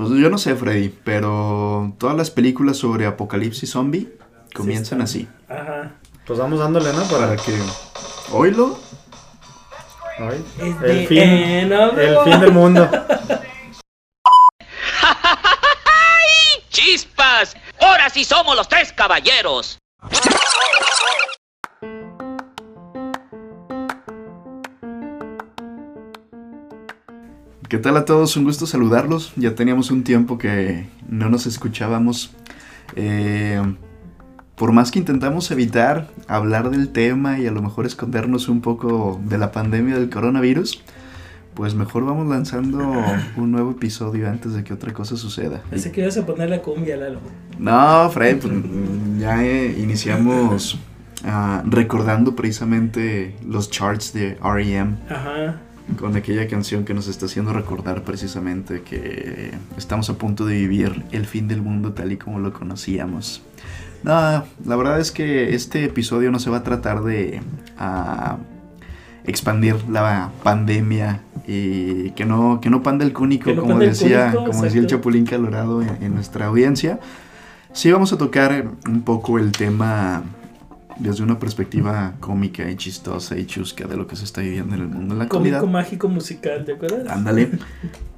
Pues yo no sé, Freddy, pero todas las películas sobre apocalipsis zombie comienzan así. Ajá. Pues vamos dándole, ¿no? Para Para que... Es el fin, el world. fin del mundo. ¡Chispas! ¡Ahora sí somos los tres caballeros! ¿Qué tal a todos? Un gusto saludarlos. Ya teníamos un tiempo que no nos escuchábamos. Eh, por más que intentamos evitar hablar del tema y a lo mejor escondernos un poco de la pandemia del coronavirus, pues mejor vamos lanzando un nuevo episodio antes de que otra cosa suceda. Pensé que ibas a poner la cumbia, Lalo. No, Fred, pues, ya eh, iniciamos ah, recordando precisamente los charts de REM Ajá. Con aquella canción que nos está haciendo recordar precisamente que estamos a punto de vivir el fin del mundo tal y como lo conocíamos. No, la verdad es que este episodio no se va a tratar de ah, expandir la pandemia y que no, que no panda el cúnico, no como panda el decía, cúnico, como decía el. Chapulín Calorado en, en nuestra audiencia. Sí vamos a tocar un poco el tema desde una perspectiva cómica y chistosa y chusca de lo que se está viviendo en el mundo en la actualidad. Cómico mágico musical, ¿te acuerdas? Ándale.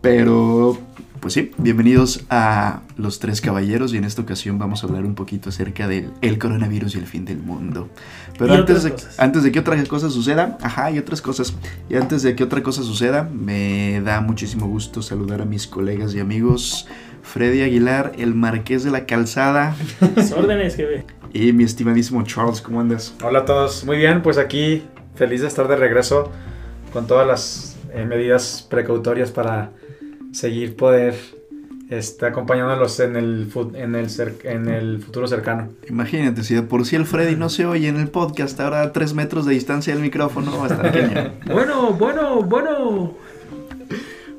Pero, pues sí, bienvenidos a Los Tres Caballeros y en esta ocasión vamos a hablar un poquito acerca del el coronavirus y el fin del mundo. Pero antes de, cosas. antes de que otra cosa suceda, ajá, y otras cosas, y antes de que otra cosa suceda, me da muchísimo gusto saludar a mis colegas y amigos Freddy Aguilar, el Marqués de la Calzada, Las órdenes que ve. y mi estimadísimo Charles, ¿cómo andas? Hola a todos. Muy bien, pues aquí feliz de estar de regreso con todas las eh, medidas precautorias para seguir poder este, acompañándolos en el, en, el en el futuro cercano. Imagínate, si de por sí el Freddy no se oye en el podcast, ahora a tres metros de distancia del micrófono, va a estar genial. Bueno, bueno, bueno.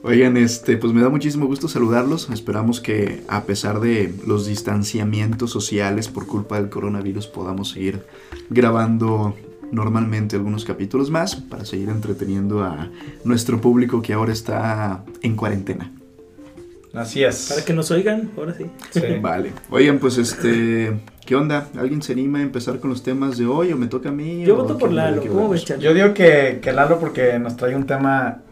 Oigan, este, pues me da muchísimo gusto saludarlos. Esperamos que a pesar de los distanciamientos sociales por culpa del coronavirus podamos seguir grabando normalmente algunos capítulos más para seguir entreteniendo a nuestro público que ahora está en cuarentena. Así es. Para que nos oigan, ahora sí. Sí. Vale. Oigan, pues este, ¿qué onda? ¿Alguien se anima a empezar con los temas de hoy o me toca a mí? Yo voto por Lalo. ¿Cómo ves? Yo digo que, que Lalo porque nos trae un tema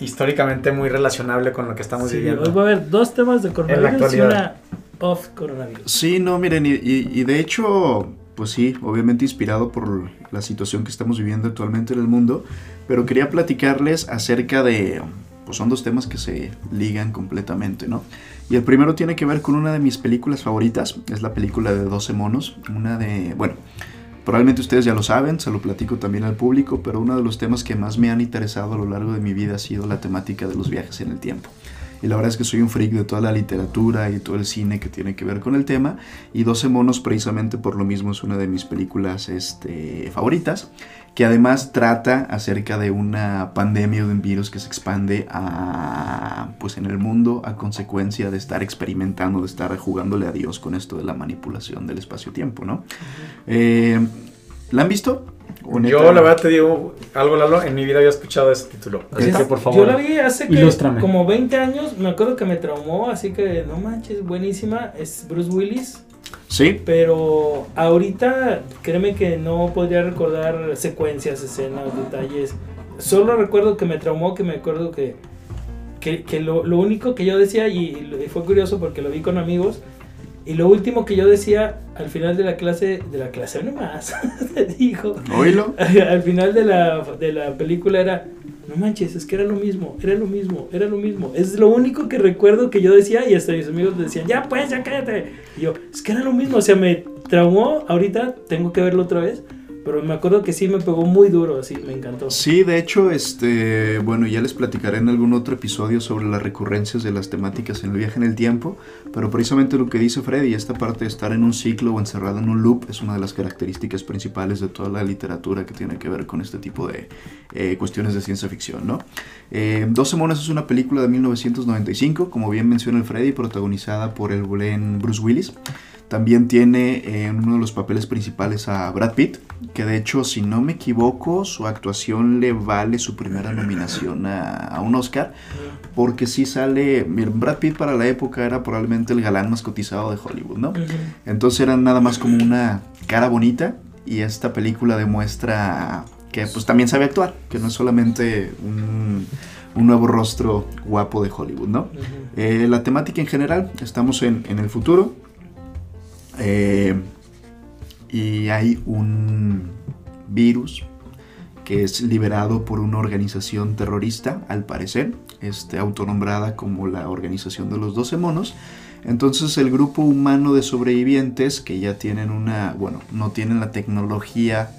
históricamente muy relacionable con lo que estamos Sí, viviendo. hoy va a haber dos temas de coronavirus y una off coronavirus. Sí, no, miren, y, y- y de hecho, pues sí, obviamente inspirado por la situación que estamos viviendo actualmente en el mundo, pero quería platicarles acerca de, pues son dos temas que se ligan completamente, ¿no? Y el primero tiene que ver con una de mis películas favoritas, es la película de 12 monos, una de, bueno, probablemente ustedes ya lo saben, se lo platico también al público, pero uno de los temas que más me han interesado a lo largo de mi vida ha sido la temática de los viajes en el tiempo. Y la verdad es que soy un freak de toda la literatura y todo el cine que tiene que ver con el tema. Y 12 monos precisamente por lo mismo es una de mis películas este, favoritas. Que además trata acerca de una pandemia o de un virus que se expande a, pues en el mundo a consecuencia de estar experimentando, de estar jugándole a Dios con esto de la manipulación del espacio-tiempo, ¿no? Eh, ¿La han visto? Yo la verdad te digo algo, Lalo, en mi vida había escuchado ese título. Así que por favor. Yo la vi hace que ilústrame. como 20 años, me acuerdo que me traumó, así que no manches, buenísima. Es Bruce Willis. Sí, Pero ahorita, créeme que no podría recordar secuencias, escenas, detalles. Solo recuerdo que me traumó, que me acuerdo que, que, que lo, lo único que yo decía, y, y fue curioso porque lo vi con amigos, y lo último que yo decía al final de la clase, de la clase nomás, dijo, oílo. al final de la, de la película era, no manches, es que era lo mismo, era lo mismo, era lo mismo. Es lo único que recuerdo que yo decía y hasta mis amigos decían, ya pues, ya cállate. Y yo, es que era lo mismo, o sea, me traumó, ahorita tengo que verlo otra vez, pero me acuerdo que sí me pegó muy duro, así, me encantó. Sí, de hecho, este, bueno, ya les platicaré en algún otro episodio sobre las recurrencias de las temáticas en el viaje en el tiempo, pero precisamente lo que dice Freddy, esta parte de estar en un ciclo o encerrado en un loop es una de las características principales de toda la literatura que tiene que ver con este tipo de eh, cuestiones de ciencia ficción, ¿no? Eh, 12 monos es una película de 1995, como bien menciona el Freddy, protagonizada por el buen Bruce Willis. También tiene en uno de los papeles principales a Brad Pitt, que de hecho, si no me equivoco, su actuación le vale su primera nominación a, a un Oscar, porque sí sale, miren, Brad Pitt para la época era probablemente el galán más cotizado de Hollywood, ¿no? Entonces era nada más como una cara bonita y esta película demuestra que pues también sabe actuar, que no es solamente un, un nuevo rostro guapo de Hollywood, ¿no? Eh, la temática en general, estamos en, en el futuro eh, y hay un virus que es liberado por una organización terrorista, al parecer, este, autonombrada como la Organización de los Doce Monos. Entonces el grupo humano de sobrevivientes que ya tienen una, bueno, no tienen la tecnología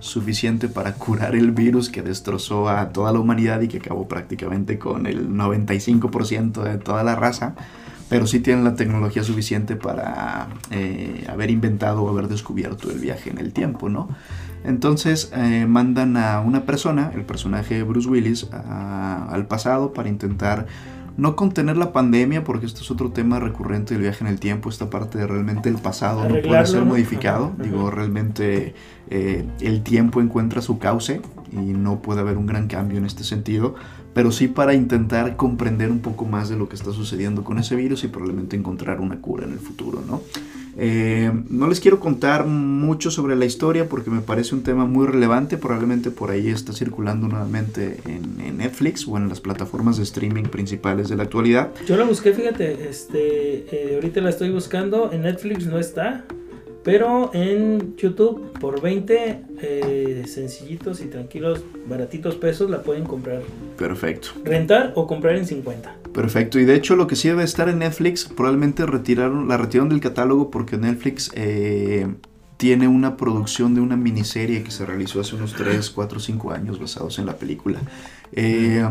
suficiente para curar el virus que destrozó a toda la humanidad y que acabó prácticamente con el 95% de toda la raza, pero sí tienen la tecnología suficiente para eh, haber inventado o haber descubierto el viaje en el tiempo, ¿no? Entonces eh, mandan a una persona, el personaje de Bruce Willis, a- al pasado para intentar no contener la pandemia, porque esto es otro tema recurrente del viaje en el tiempo, esta parte de realmente el pasado no puede ser ¿no? modificado, Ajá, digo, ajá. realmente eh, el tiempo encuentra su cauce y no puede haber un gran cambio en este sentido, pero sí para intentar comprender un poco más de lo que está sucediendo con ese virus y probablemente encontrar una cura en el futuro, ¿no? Eh, no les quiero contar mucho sobre la historia porque me parece un tema muy relevante. Probablemente por ahí está circulando nuevamente en, Netflix o en las plataformas de streaming principales de la actualidad. Yo la busqué, fíjate, este, eh, ahorita la estoy buscando, en Netflix no está, pero en YouTube por 20 eh, sencillitos y tranquilos, baratitos pesos la pueden comprar, Perfecto. rentar o comprar en 50. Perfecto. Y de hecho lo que sí debe estar en Netflix, probablemente retiraron, la retiraron del catálogo porque Netflix eh, tiene una producción de una miniserie que se realizó hace unos 3, 4, 5 años basados en la película. Eh,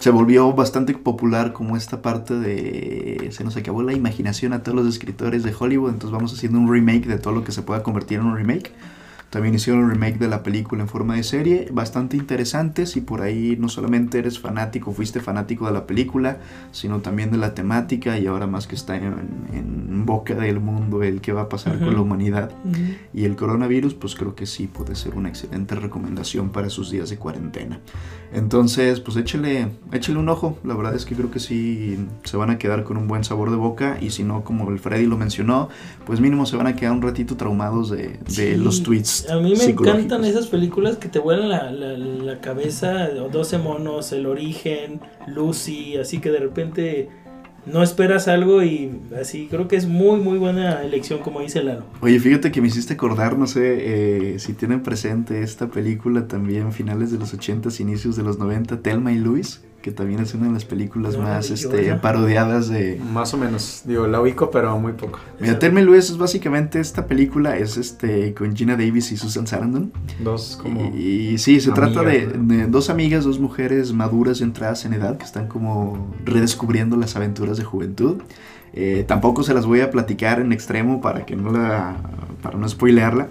se volvió bastante popular como esta parte de... Se nos acabó la imaginación a todos los escritores de Hollywood, entonces vamos haciendo un remake de todo lo que se pueda convertir en un remake. También hicieron un remake de la película en forma de serie, bastante interesante si por ahí no solamente eres fanático, fuiste fanático de la película, sino también de la temática y ahora más que está en, en boca del mundo el que va a pasar con Ujú. la humanidad y el coronavirus, pues creo que sí puede ser una excelente recomendación para sus días de cuarentena. Entonces, pues échele, échele un ojo, la verdad es que creo que sí se van a quedar con un buen sabor de boca y si no, como el Freddy lo mencionó, pues mínimo se van a quedar un ratito traumados de, de Sí, los tweets. A mí me encantan esas películas que te vuelan la, la, la cabeza, 12 monos, El Origen, Lucy, así que de repente no esperas algo y así creo que es muy muy buena elección como dice Lalo. Oye, fíjate que me hiciste acordar, no sé eh, si tienen presente esta película también, finales de los 80s, inicios de los 90, Telma y Luis, que también es una de las películas No, más este, parodiadas de... Más o menos. Digo, la ubico, pero muy poco. Mira, Telma y Luis es básicamente esta película, es este con Gina Davis y Susan Sarandon. Dos como... Y, y sí, se trata de, amigas, ¿no? de dos amigas, dos mujeres maduras entradas en edad que están como redescubriendo las aventuras de juventud. Eh, tampoco se las voy a platicar en extremo para que no la para no spoilearla.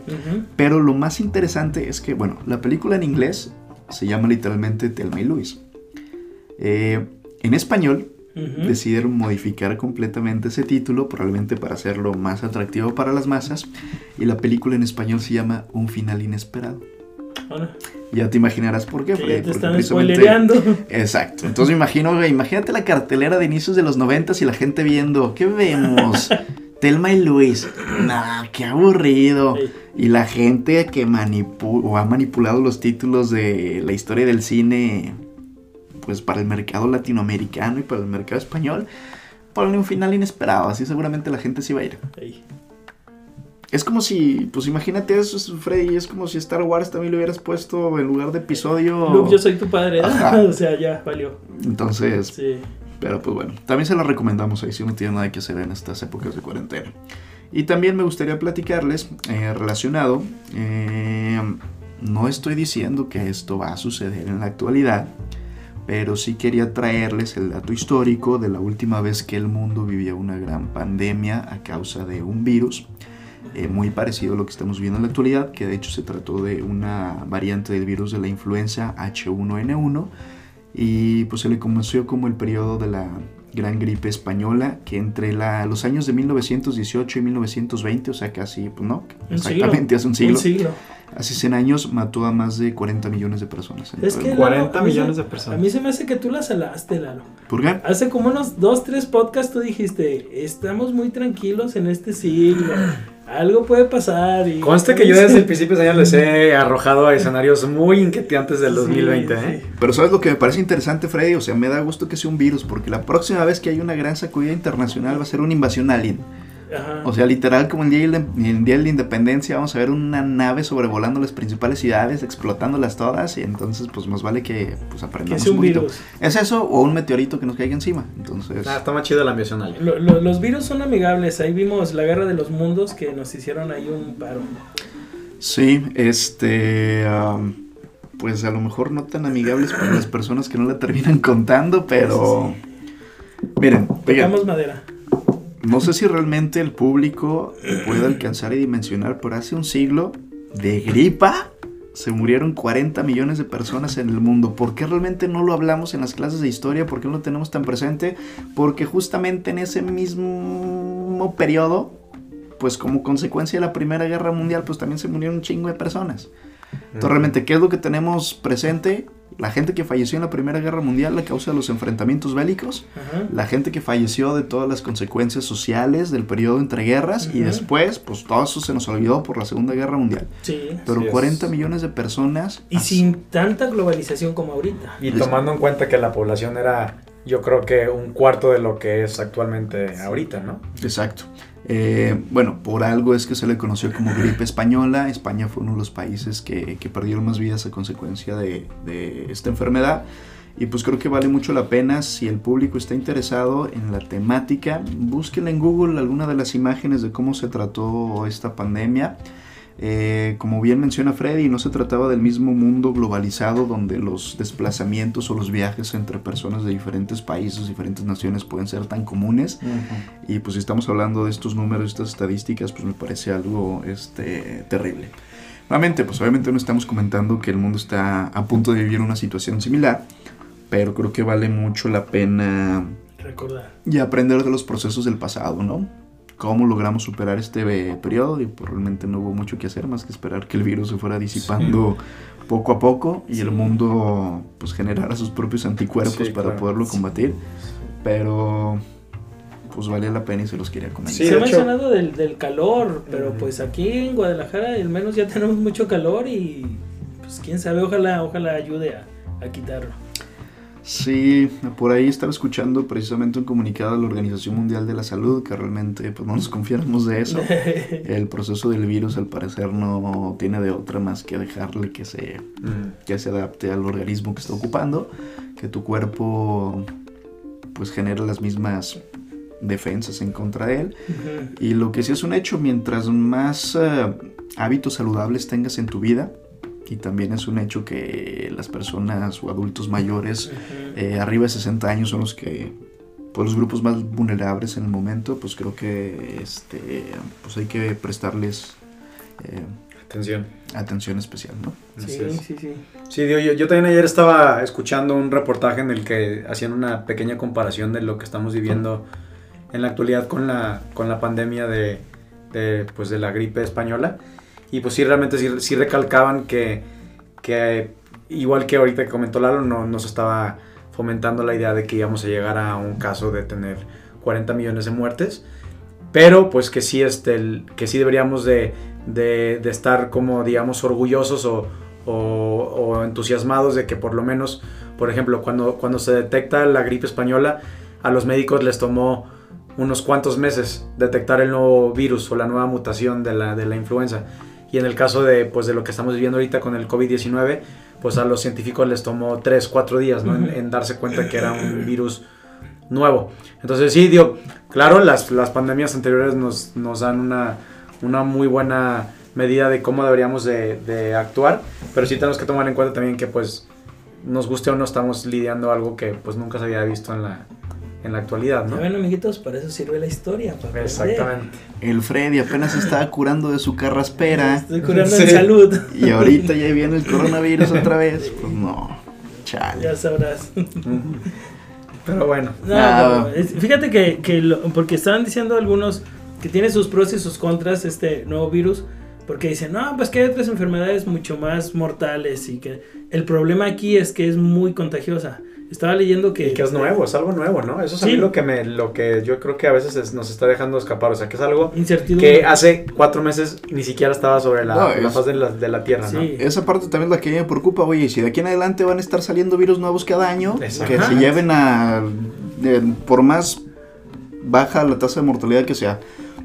Pero lo más interesante es que, bueno, la película en inglés se llama literalmente Telma y Luis. Eh, en español Ujú. decidieron modificar completamente ese título, probablemente para hacerlo más atractivo para las masas. Y la película en español se llama Un final inesperado. Ya te imaginarás por qué, Freddy, te están spoilereando. Exacto. Entonces imagino, imagínate la cartelera de inicios de los noventas y la gente viendo, ¿qué vemos? Telma y Luis. Nah, qué aburrido. Sí. Y la gente que manipu o ha manipulado los títulos de la historia del cine, pues para el mercado latinoamericano y para el mercado español, ponle un final inesperado. Así seguramente la gente se iba a ir. Ahí. Es como si, pues imagínate eso, Freddy, es como si Star Wars también le hubieras puesto en lugar de episodio. Luke, yo soy tu padre. Ajá. o sea, ya valió. Entonces, Sí. Pero pues bueno, también se la recomendamos ahí si no tiene nada que hacer en estas épocas de cuarentena. Y también me gustaría platicarles eh, relacionado, eh, no estoy diciendo que esto va a suceder en la actualidad, pero sí quería traerles el dato histórico de la última vez que el mundo vivía una gran pandemia a causa de un virus. eh, muy parecido a lo que estamos viendo en la actualidad, que de hecho se trató de una variante del virus de la influenza H1N1, y pues se le conoció como el periodo de la gran gripe española que entre la, los años de 1918 y 1920, o sea, casi, pues no, exactamente hace un siglo, Un siglo. Hace 100 años mató a más de 40 millones de personas. Es que el Lalo, 40 a mí se- millones de personas. A mí se me hace que tú la salaste, Lalo. ¿Por qué? Hace como unos dos, tres podcasts tú dijiste, estamos muy tranquilos en este siglo. Algo puede pasar. Y Conste que yo desde el principio de año les he arrojado a escenarios muy inquietantes del Sí, 2020, sí. ¿eh? Pero ¿sabes lo que me parece interesante, Freddy? O sea, me da gusto que sea un virus, porque la próxima vez que haya una gran sacudida internacional va a ser una invasión alien. Ajá. O sea, literal, como el día, de, el día de la independencia, vamos a ver una nave sobrevolando las principales ciudades, explotándolas todas, y entonces, pues más vale que pues, aprendamos es un poquito. virus. ¿Es eso o un meteorito que nos caiga encima? Entonces, Ah, está más chido la ambición alien. Lo- lo- los virus son amigables. Ahí vimos la guerra de los mundos que nos hicieron ahí un paro. sí, este. pues a lo mejor no tan amigables para las personas que no la terminan contando, pero. Miren, Tocamos madera. No sé si realmente el público puede alcanzar y dimensionar, pero hace un siglo de gripa se murieron 40 millones de personas en el mundo. ¿Por qué realmente no lo hablamos en las clases de historia? ¿Por qué no lo tenemos tan presente? Porque justamente en ese mismo periodo, pues como consecuencia de la Primera Guerra Mundial, pues también se murieron un chingo de personas. Entonces, realmente, ¿qué es lo que tenemos presente? La gente que falleció en la Primera Guerra Mundial a causa de los enfrentamientos bélicos Ajá. la gente que falleció de todas las consecuencias sociales del periodo entre guerras y después, pues todo eso se nos olvidó por la Segunda Guerra Mundial. Sí. Pero Así es. 40 millones de personas. Y así- sin tanta globalización como ahorita. Y tomando en cuenta que la población era, yo creo que un cuarto de lo que es actualmente ahorita, ¿no? Exacto. Eh, bueno, por algo es que se le conoció como gripe española. España fue uno de los países que, que perdieron más vidas a consecuencia de, de esta enfermedad. Y pues creo que vale mucho la pena si el público está interesado en la temática, busquen en Google alguna de las imágenes de cómo se trató esta pandemia. Eh, como bien menciona Freddy, no se trataba del mismo mundo globalizado donde los desplazamientos o los viajes entre personas de diferentes países, diferentes naciones pueden ser tan comunes. Y pues si estamos hablando de estos números, estas estadísticas, pues me parece algo este, terrible. Nuevamente, pues obviamente no estamos comentando que el mundo está a punto de vivir una situación similar, pero creo que vale mucho la pena Recordar. y aprender de los procesos del pasado, ¿no? Cómo logramos superar este eh, periodo y pues realmente no hubo mucho que hacer más que esperar que el virus se fuera disipando poco a poco y el Sí. mundo pues generara sus propios anticuerpos Sí, para claro. poderlo combatir, pero pues valía la pena y se los quería comentar. Sí, Se ha hecho- mencionado del, del calor, pero Ujú. pues aquí en Guadalajara al menos ya tenemos mucho calor y pues quién sabe, ojalá, ojalá ayude a, a quitarlo. Sí, por ahí estaba escuchando precisamente un comunicado de la Organización Mundial de la Salud que realmente pues no nos confiáramos de eso. El proceso del virus al parecer no tiene de otra más que dejarle que se, Mm. que se adapte al organismo que está ocupando, que tu cuerpo pues genera las mismas defensas en contra de él. Y lo que sí es un hecho, mientras más eh, hábitos saludables tengas en tu vida, y también es un hecho que las personas o adultos mayores eh, arriba de 60 años son los que pues los grupos más vulnerables en el momento pues creo que este pues hay que prestarles eh, Atención. atención especial no Sí, es. sí, sí. Sí, digo, yo, yo también ayer estaba escuchando un reportaje en el que hacían una pequeña comparación de lo que estamos viviendo en la actualidad con la, con la pandemia de, de, pues, de la gripe española. Y pues sí, realmente sí, sí recalcaban que, que, igual que ahorita que comentó Lalo, no nos estaba fomentando la idea de que íbamos a llegar a un caso de tener 40 millones de muertes. Pero pues que sí, este, el- que sí deberíamos de, de- de estar como digamos orgullosos o, o, o entusiasmados de que por lo menos, por ejemplo, cuando, cuando se detecta la gripe española, a los médicos les tomó unos cuantos meses detectar el nuevo virus o la nueva mutación de la, de la influenza. Y en el caso de, pues, de lo que estamos viviendo ahorita con el COVID-19, pues a los científicos les tomó 3, 4 días ¿no? en, en darse cuenta que era un virus nuevo. Entonces sí, digo, claro, las, las pandemias anteriores nos, nos dan una, una muy buena medida de cómo deberíamos de, de actuar, pero sí tenemos que tomar en cuenta también que pues nos guste o no estamos lidiando algo que pues nunca se había visto en la, en la actualidad, ¿no? Bueno, amiguitos, para eso sirve la historia. para aprender. Exactamente. el Freddy apenas se estaba curando de su carraspera Estoy curando Sí. en salud. y ahorita ya viene el coronavirus otra vez pues no chale Ya sabrás. Pero bueno. No, no, fíjate que, que lo- porque estaban diciendo algunos que tiene sus pros y sus contras este nuevo virus, porque dicen, no, pues que hay otras enfermedades mucho más mortales y que el problema aquí es que es muy contagiosa. Estaba leyendo que... Y que es nuevo, es algo nuevo, ¿no? Eso es a mí lo que, me, lo que yo creo que a veces es- nos está dejando escapar. O sea, que es algo que hace cuatro meses ni siquiera estaba sobre la, No, la faz de la, de la Tierra, ¿no? Sí. Esa parte también es la que me preocupa, oye, y si de aquí en adelante van a estar saliendo virus nuevos cada año, que se lleven a, de- por más baja la tasa de mortalidad que sea,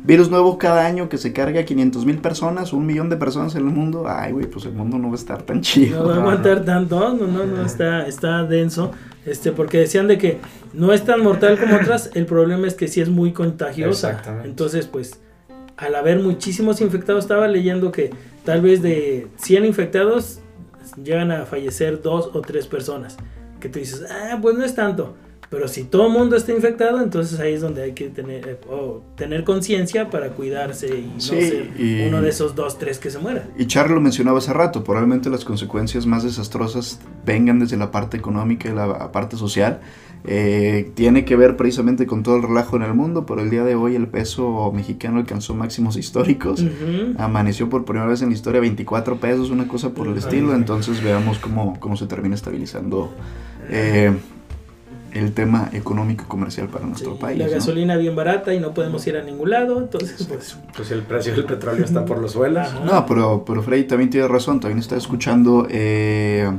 virus nuevo cada año que se carga a 500 mil personas, un millón de personas en el mundo, ay, güey, pues el mundo no va a estar tan chido. No va a No, aguantar tanto, no, no, no, está, está denso. Este, porque decían de que no es tan mortal como otras, el problema es que sí es muy contagiosa. Exactamente. Entonces, pues, al haber muchísimos infectados, estaba leyendo que tal vez de 100 infectados llegan a fallecer dos o tres personas. Que tú dices, ah, pues no es tanto. Pero si todo el mundo está infectado, entonces ahí es donde hay que tener, eh, tener conciencia para cuidarse y no Sí, ser y- uno de esos dos, tres que se mueran. Y Charlie lo mencionaba hace rato, probablemente las consecuencias más desastrosas vengan desde la parte económica y la parte social. Eh, tiene que ver precisamente con todo el relajo en el mundo, pero el día de hoy el peso mexicano alcanzó máximos históricos. Amaneció por primera vez en la historia 24 pesos, una cosa por el estilo. Entonces veamos cómo, cómo se termina estabilizando eh, el tema económico y comercial para nuestro Sí, país. La ¿no? gasolina bien barata y no podemos ir a ningún lado, entonces pues... Pues el precio del petróleo está por los suelos. Ajá. No, pero, pero Freddy también tiene razón. También está escuchando eh,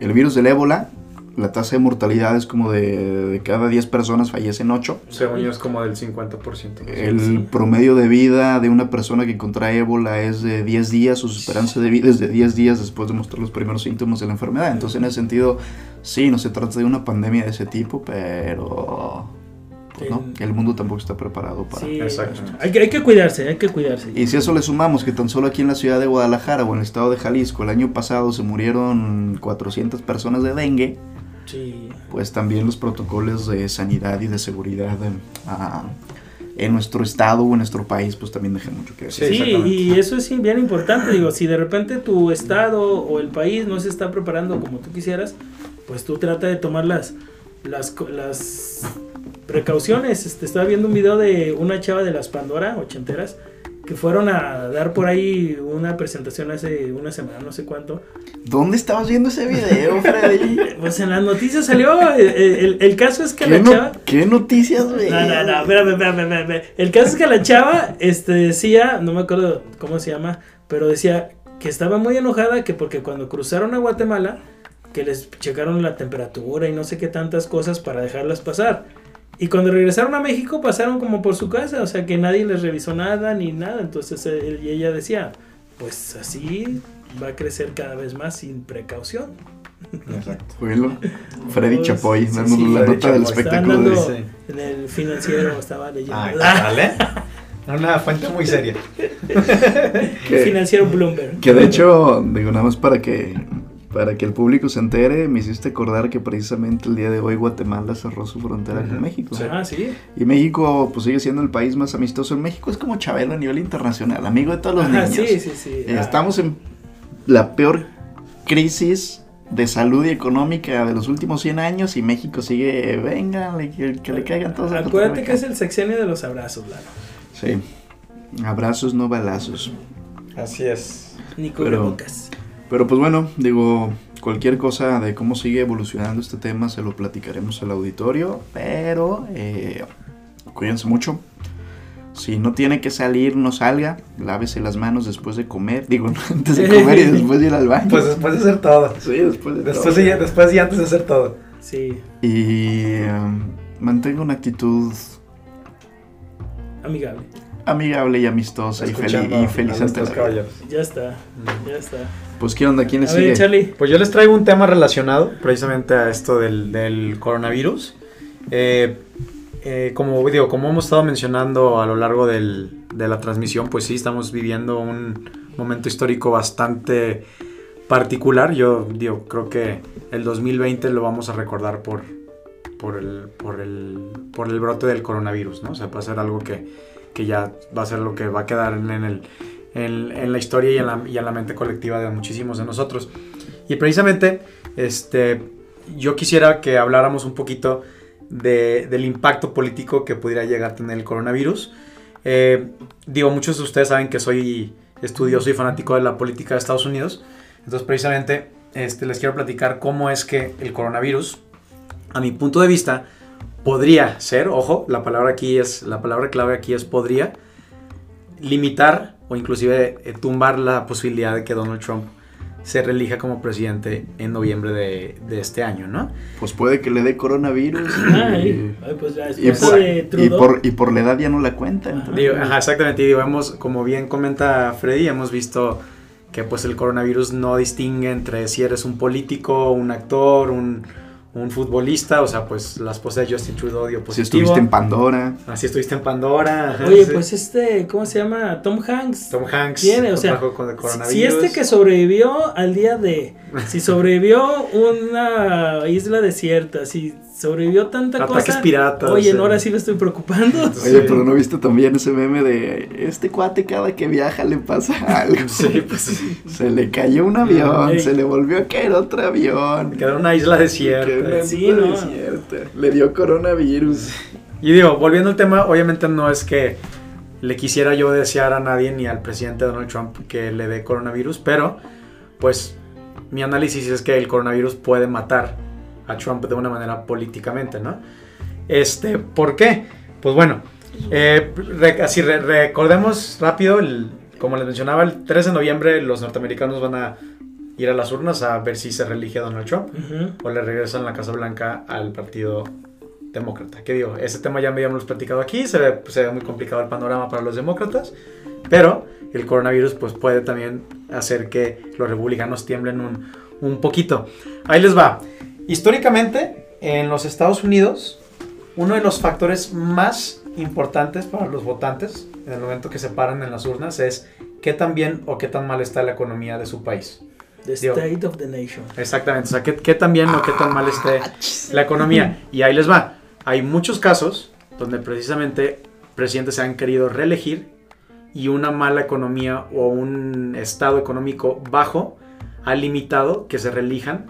el virus del ébola. La tasa de mortalidad es como de, de cada 10 personas fallecen 8. Según yo es como del 50%. El promedio de vida de una persona que contrae ébola es de 10 días, su esperanza de vida es de 10 días después de mostrar los primeros síntomas de la enfermedad. Entonces, en ese sentido, sí, no se trata de una pandemia de ese tipo, pero pues, no, El- mundo tampoco está preparado para... Sí, hay que, hay que cuidarse, hay que cuidarse. Y si a eso le sumamos que tan solo aquí en la ciudad de Guadalajara o en el estado de Jalisco el año pasado se murieron 400 personas de dengue, Sí. pues también los protocolos de sanidad y de seguridad en, en nuestro estado o en nuestro país pues también dejan mucho que decir. Sí, y eso es bien importante, digo, si de repente tu estado o el país no se está preparando como tú quisieras, pues tú trata de tomar las, las, las precauciones. Este, estaba viendo un video de una chava de las Pandora, ochenteras, que fueron a dar por ahí una presentación hace una semana, no sé cuánto. ¿Dónde estabas viendo ese video, Freddy? Pues en las noticias salió, el, el- el caso es que ¿Qué, la no- chava... qué noticias, güey? No, no, no, espérame, espérame, espérame. El caso es que la chava este, decía, no me acuerdo cómo se llama, pero decía que estaba muy enojada que porque cuando cruzaron a Guatemala, que les checaron la temperatura y no sé qué tantas cosas para dejarlas pasar. Y cuando regresaron a México pasaron como por su casa, o sea que nadie les revisó nada ni nada. Entonces él- y ella decía, pues así va a crecer cada vez más sin precaución. Exacto. Freddy Pues, Chapoy, sí, sí, la Freddy nota del Chapoy. Espectáculo. de- sí. en el financiero, estaba leyendo. Ah, dale. Una fuente muy seria. que- Financiero Bloomberg. Que de hecho, digo, nada más para que, para que el público se entere, me hiciste acordar que precisamente el día de hoy Guatemala cerró su frontera con. México. Ah, sí. Y México, pues sigue siendo el país más amistoso. En México es como Chabelo a nivel internacional, amigo de todos los Ajá, niños. sí, sí, sí. Eh, Ah, Estamos en la peor crisis de salud y económica de los últimos 100 años y México sigue, venga, que, que le caigan todos Acuérdate que es el sexenio de los abrazos, Lalo. Sí, abrazos, no balazos. Así es. Ni cubrebocas. Pero pues bueno, digo, cualquier cosa de cómo sigue evolucionando este tema se lo platicaremos al auditorio, pero eh, cuídense mucho. Si no tiene que salir, no salga. Lávese las manos después de comer. Digo, antes de comer y después de ir al baño. Pues después de hacer todo. sí, después de Después todo. y, después y antes de hacer todo. Sí, Y um, mantenga una actitud amigable. amigable y amistosa y, fel- Escuchando y feliz ante la. Ya está, ya está. Pues, ¿qué onda? ¿Quién le A sigue? ver, Charlie. Pues yo les traigo un tema relacionado precisamente a esto del, del coronavirus. Eh, eh, como digo, como hemos estado mencionando a lo largo del- de la transmisión, pues sí, estamos viviendo un momento histórico bastante particular. Yo digo, creo que el 2020 lo vamos a recordar por, por, el, por, el, por el brote del coronavirus, ¿no? O sea, va a ser algo que, que ya va a ser lo que va a quedar en, en el, en, en la historia y en la, y en la mente colectiva de muchísimos de nosotros. Y precisamente, este, yo quisiera que habláramos un poquito de- del impacto político que pudiera llegar a tener el coronavirus. Eh, digo, muchos de ustedes saben que soy estudioso y fanático de la política de Estados Unidos. Entonces, precisamente, este, les quiero platicar cómo es que el coronavirus, a mi punto de vista, podría ser, ojo, la palabra aquí es, la palabra clave aquí es podría, limitar o inclusive eh, tumbar la posibilidad de que Donald Trump se reelija como presidente en noviembre de, de este año, ¿no? Pues puede que le dé coronavirus. Ay, ay, pues la y, esposa por, de y, por, y por la edad ya no la cuentan. Ajá. Digo, ajá, exactamente, y digo, hemos, como bien comenta Freddy, hemos visto que pues el coronavirus no distingue entre si eres un político, un actor, un, un futbolista, o sea, pues la esposa de Justin Trudeau dio Si positivo. estuviste en Pandora. Así estuviste en Pandora. Oye, sí. pues este, ¿cómo se llama? Tom Hanks. Tom Hanks tiene, o sea, contrajo con el coronavirus. Si este que sobrevivió al día de, si sobrevivió una isla desierta, si sobrevivió tanta Ataques cosa. piratas, Oye, sí. ahora sí me estoy preocupando. Oye, Sí. pero ¿no viste también ese meme de este cuate cada que viaja le pasa algo? Sí, pues sí. Se le cayó un avión, Ey. se le volvió a caer otro avión. Quedó en una isla desierta. Quedó en una Sí, isla ¿no? desierta. Le dio coronavirus. Y digo, volviendo al tema, obviamente no es que le quisiera yo desear a nadie ni al presidente Donald Trump que le dé coronavirus, pero pues mi análisis es que el coronavirus puede matar a Trump de una manera políticamente, ¿no? Este, ¿por qué? Pues bueno, eh, re- así re- recordemos rápido, el- como les mencionaba, el 3 de noviembre los norteamericanos van a ir a las urnas a ver si se reelige a Donald Trump o le regresan la Casa Blanca al Partido Demócrata. ¿Qué digo? Ese tema ya habíamos platicado aquí, se ve, se ve muy complicado el panorama para los demócratas, pero el coronavirus pues puede también hacer que los republicanos tiemblen un, un poquito. Ahí les va. Históricamente, en los Estados Unidos, uno de los factores más importantes para los votantes en el momento que se paran en las urnas es qué tan bien o qué tan mal está la economía de su país. The Digo- State of the Nation. Exactamente, o sea, qué, qué tan bien o qué tan mal esté la economía. Y ahí les va. Hay muchos casos donde precisamente presidentes se han querido reelegir y una mala economía o un estado económico bajo ha limitado que se reelijan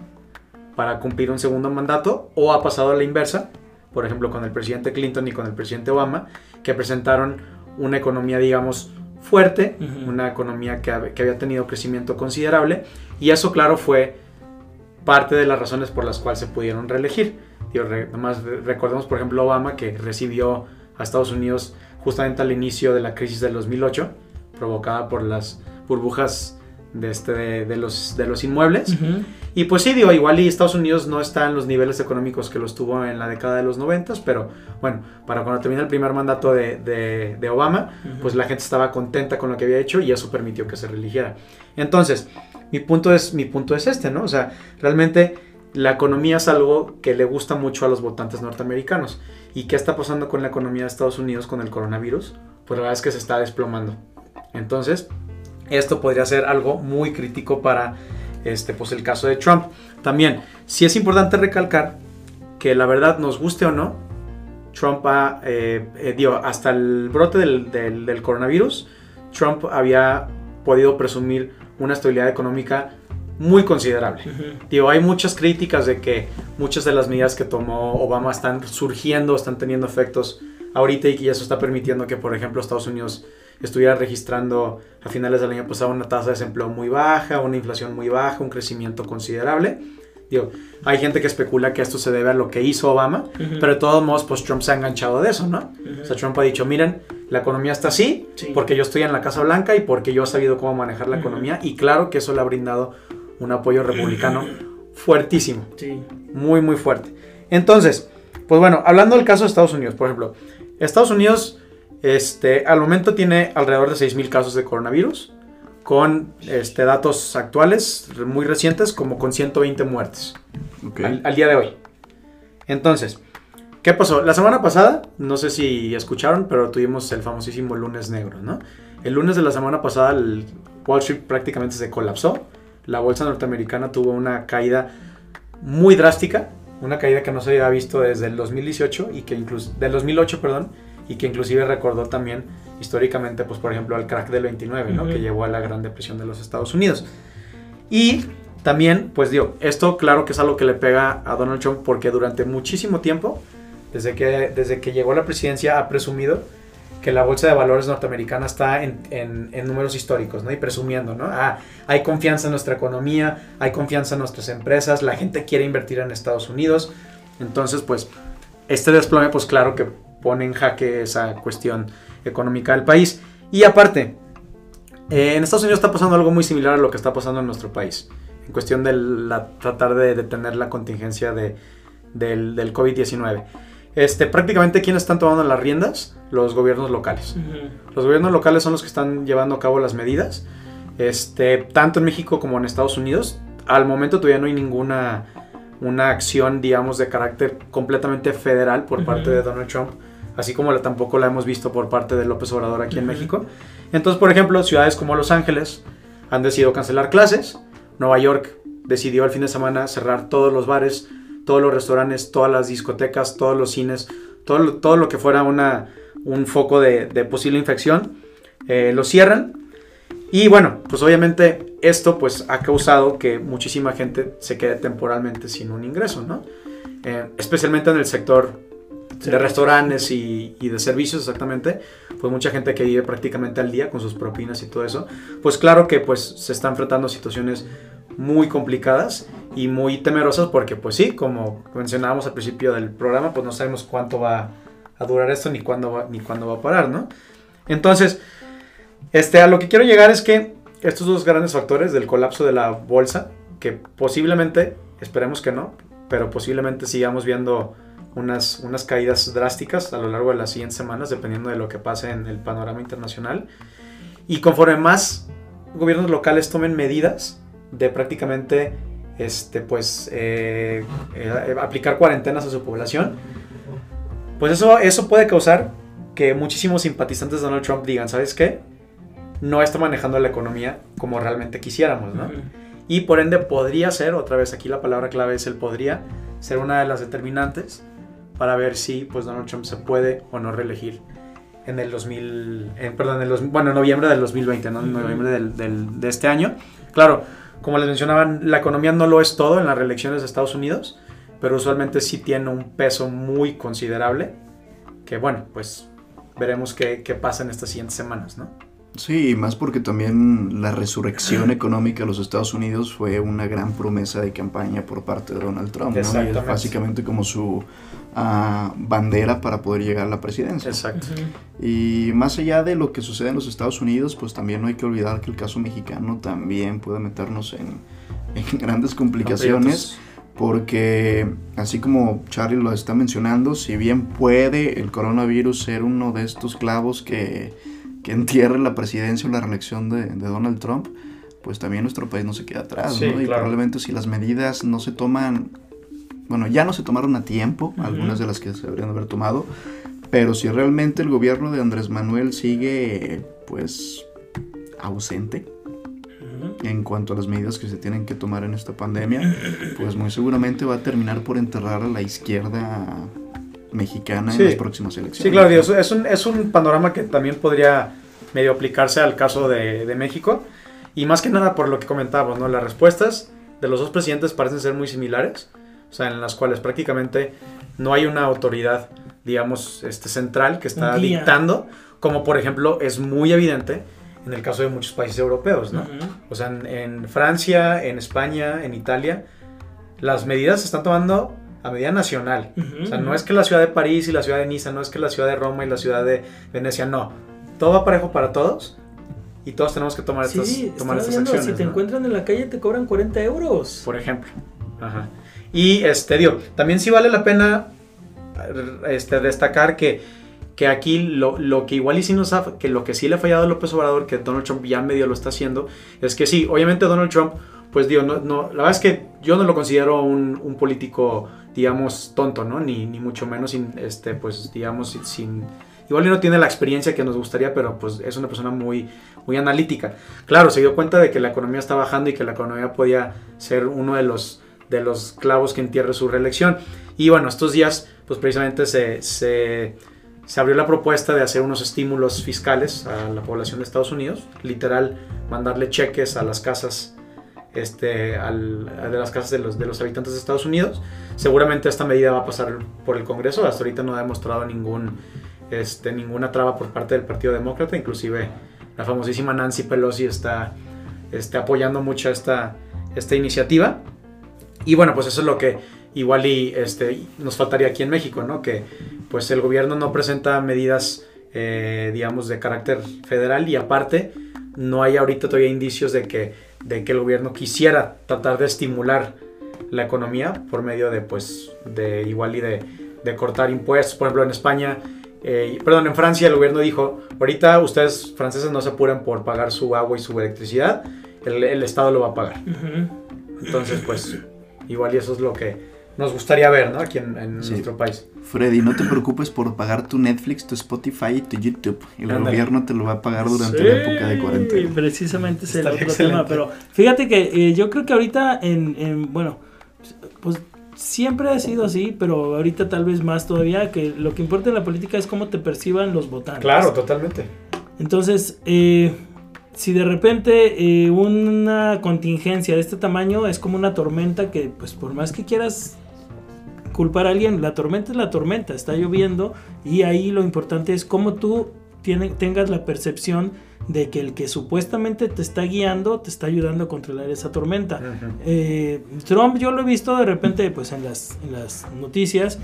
para cumplir un segundo mandato o ha pasado a la inversa, por ejemplo con el presidente Clinton y con el presidente Obama, que presentaron una economía, digamos, fuerte, una economía que, hab- que había tenido crecimiento considerable y eso, claro, fue parte de las razones por las cuales se pudieron reelegir. Digo, re- nomás re- recordemos, por ejemplo, Obama, que recibió a Estados Unidos justamente al inicio de la crisis del 2008, provocada por las burbujas de, este, de, de los, de los inmuebles. Y pues sí, digo, igual y Estados Unidos no está en los niveles económicos que los tuvo en la década de los 90, pero bueno, para cuando termina el primer mandato de, de- de Obama, pues la gente estaba contenta con lo que había hecho y eso permitió que se religiera. Entonces, mi punto es, mi punto es este, ¿no? O sea, realmente la economía es algo que le gusta mucho a los votantes norteamericanos. ¿Y qué está pasando con la economía de Estados Unidos con el coronavirus? Pues la verdad es que se está desplomando. Entonces, esto podría ser algo muy crítico para este, pues el caso de Trump. También, sí es importante recalcar que la verdad, nos guste o no, Trump ha, eh, eh, digo, hasta el brote del, del- del coronavirus, Trump había podido presumir una estabilidad económica muy considerable. Ujú. Digo, hay muchas críticas de que muchas de las medidas que tomó Obama están surgiendo, están teniendo efectos ahorita y que eso está permitiendo que, por ejemplo, Estados Unidos estuviera registrando a finales del año pasado una tasa de desempleo muy baja, una inflación muy baja, un crecimiento considerable. Digo, hay gente que especula que esto se debe a lo que hizo Obama, Ujú. pero de todos modos, pues Trump se ha enganchado de eso, ¿no? Ujú. O sea, Trump ha dicho, miren, la economía está así, Sí. porque yo estoy en la Casa Blanca y porque yo he sabido cómo manejar la Ujú. economía, y claro que eso le ha brindado un apoyo republicano fuertísimo, Sí. muy, muy fuerte. Entonces, pues bueno, hablando del caso de Estados Unidos, por ejemplo, Estados Unidos, este, al momento tiene alrededor de 6.000 casos de coronavirus, con este, datos actuales, muy recientes, como con 120 muertes Ok. al, al día de hoy. Entonces, ¿qué pasó? La semana pasada, no sé si escucharon, pero tuvimos el famosísimo lunes negro, ¿no? El lunes de la semana pasada, el Wall Street prácticamente se colapsó. La bolsa norteamericana tuvo una caída muy drástica, una caída que no se había visto desde el 2018 y que incluso del 2008, perdón, y que inclusive recordó también históricamente, pues por ejemplo, al crack del 29, ¿no? Ujú. Que llevó a la Gran Depresión de los Estados Unidos. Y También, pues digo, esto claro que es algo que le pega a Donald Trump porque durante muchísimo tiempo, desde que, desde que llegó a la presidencia, ha presumido que la bolsa de valores norteamericana está en, números históricos, ¿no? Y presumiendo, ¿no? Ah, hay confianza en nuestra economía, hay confianza en nuestras empresas, la gente quiere invertir en Estados Unidos. Entonces, pues, este desplome, pues claro que pone en jaque esa cuestión económica del país. Y aparte, eh, en Estados Unidos está pasando algo muy similar a lo que está pasando en nuestro país. En cuestión de tratar de detener la contingencia de, del COVID-19. Este, prácticamente, ¿quiénes están tomando las riendas? Los gobiernos locales. Los gobiernos locales son los que están llevando a cabo las medidas. Este, tanto en México como en Estados Unidos. Al momento todavía no hay ninguna una acción, digamos, de carácter completamente federal por parte de Donald Trump. Así como la, tampoco la hemos visto por parte de López Obrador aquí en. México. Entonces, por ejemplo, ciudades como Los Ángeles han decidido cancelar clases. Nueva York decidió el fin de semana cerrar todos los bares, todos los restaurantes, todas las discotecas, todos los cines, todo, todo lo que fuera una, un foco de, de posible infección. eh, lo cierran. Y bueno, pues obviamente esto pues ha causado que muchísima gente se quede temporalmente sin un ingreso, ¿no? Eh, especialmente en el sector de restaurantes y, y de servicios exactamente, pues mucha gente que vive prácticamente al día con sus propinas y todo eso, pues claro que pues se está enfrentando situaciones muy complicadas y muy temerosas porque pues sí, como mencionábamos al principio del programa, pues no sabemos cuánto va a durar esto ni cuándo va, ni cuándo va a parar, ¿no? Entonces, este, a lo que quiero llegar es que estos dos grandes factores del colapso de la bolsa, que posiblemente, esperemos que no, pero posiblemente sigamos viendo unas, unas caídas drásticas a lo largo de las siguientes semanas, dependiendo de lo que pase en el panorama internacional. Y conforme más gobiernos locales tomen medidas de prácticamente este, pues, eh, eh, aplicar cuarentenas a su población, pues eso, eso puede causar que muchísimos simpatizantes de Donald Trump digan, ¿sabes qué? No está manejando la economía como realmente quisiéramos, ¿no? Y por ende podría ser, otra vez aquí la palabra clave es el podría, ser una de las determinantes para ver si pues Donald Trump se puede o no reelegir en el 2000, en, perdón, en el, bueno, noviembre del 2020, ¿no? En noviembre del- del- de este año. Claro, como les mencionaban, la economía no lo es todo en las reelecciones de Estados Unidos, pero usualmente sí tiene un peso muy considerable, que bueno, pues veremos qué, qué pasa en estas siguientes semanas, ¿no? Sí, y más porque también la resurrección económica de los Estados Unidos fue una gran promesa de campaña por parte de Donald Trump, ¿no? Y es básicamente como su ah, bandera para poder llegar a la presidencia. Exacto. Y más allá de lo que sucede en los Estados Unidos, pues también no hay que olvidar que el caso mexicano también puede meternos en, en grandes complicaciones. Porque así como Charlie lo está mencionando, si bien puede el coronavirus ser uno de estos clavos que, que entierre la presidencia o la reelección de, de Donald Trump, pues también nuestro país no se queda atrás, Sí, ¿no? Y claro. probablemente si las medidas no se toman, bueno, ya no se tomaron a tiempo, algunas de las que se deberían haber tomado, pero si realmente el gobierno de Andrés Manuel sigue, pues, ausente en cuanto a las medidas que se tienen que tomar en esta pandemia, pues muy seguramente va a terminar por enterrar a la izquierda mexicana Sí. en las próximas elecciones. Sí, claro, Dios, es un, es un panorama que también podría medio aplicarse al caso de, de México. Y más que nada por lo que comentábamos, ¿no? Las respuestas de los dos presidentes parecen ser muy similares. O sea, en las cuales prácticamente no hay una autoridad, digamos, este, central que está dictando. Como por ejemplo es muy evidente en el caso de muchos países europeos, ¿no? Ujú. O sea, en, en Francia, en España, en Italia, las medidas se están tomando a medida nacional. O sea, no es que la ciudad de París y la ciudad de Niza, no es que la ciudad de Roma y la ciudad de Venecia, no. Todo va parejo para todos y todos tenemos que tomar estas, Sí, tomar estaba estas viendo, acciones. si te ¿no? encuentran en la calle te cobran 40 euros. Por ejemplo. Ajá. Y este, digo, también sí vale la pena este, destacar que, que aquí lo, lo que igual y sí nos ha, que lo que sí le ha fallado a López Obrador, que Donald Trump ya medio lo está haciendo, es que sí, obviamente Donald Trump, pues digo, no, no, la verdad es que yo no lo considero un, político, digamos, tonto, ¿no? Ni, mucho menos, sin, este, pues, digamos, sin-. Igual no tiene la experiencia que nos gustaría, pero pues es una persona muy, muy analítica. Claro, se dio cuenta de que la economía está bajando y que la economía podía ser uno de los, de los clavos que entierre su reelección. Y bueno, estos días, pues precisamente se, se, se abrió la propuesta de hacer unos estímulos fiscales a la población de Estados Unidos. Literal, mandarle cheques a las casas este, de las casas de los, de los habitantes de Estados Unidos. Seguramente esta medida va a pasar por el Congreso. Hasta ahorita no ha demostrado ningún, este, ninguna traba por parte del Partido Demócrata. Inclusive la famosísima Nancy Pelosi está este, apoyando mucho esta, iniciativa. Y bueno, pues eso es lo que igual y nos faltaría aquí en México, ¿no? Que pues el gobierno no presenta medidas, eh, digamos, de carácter federal y aparte no hay ahorita todavía indicios de que, de que el gobierno quisiera tratar de estimular la economía por medio de, pues, de igual y de, de cortar impuestos. Por ejemplo, en España, eh, perdón, en Francia el gobierno dijo, ahorita ustedes franceses no se apuren por pagar su agua y su electricidad, el, el Estado lo va a pagar. Entonces, pues, igual y eso es lo que nos gustaría ver, ¿no? Aquí en, en Sí. nuestro país. Freddy, no te preocupes por pagar tu Netflix, tu Spotify y tu YouTube. El gobierno te lo va a pagar durante Sí, la época de cuarentena. Precisamente es el otro excelente. tema. Pero fíjate que eh, yo creo que ahorita en, en- bueno, pues siempre ha sido así, pero ahorita tal vez más todavía, que lo que importa en la política es cómo te perciban los votantes. Claro, totalmente. Entonces, eh, si de repente eh, una contingencia de este tamaño es como una tormenta que, pues por más que quieras culpar a alguien, la tormenta es la tormenta, está lloviendo y ahí lo importante es cómo tú tiene- tengas la percepción de que el que supuestamente te está guiando te está ayudando a controlar esa tormenta. Eh, Trump yo lo he visto de repente pues en las, en las noticias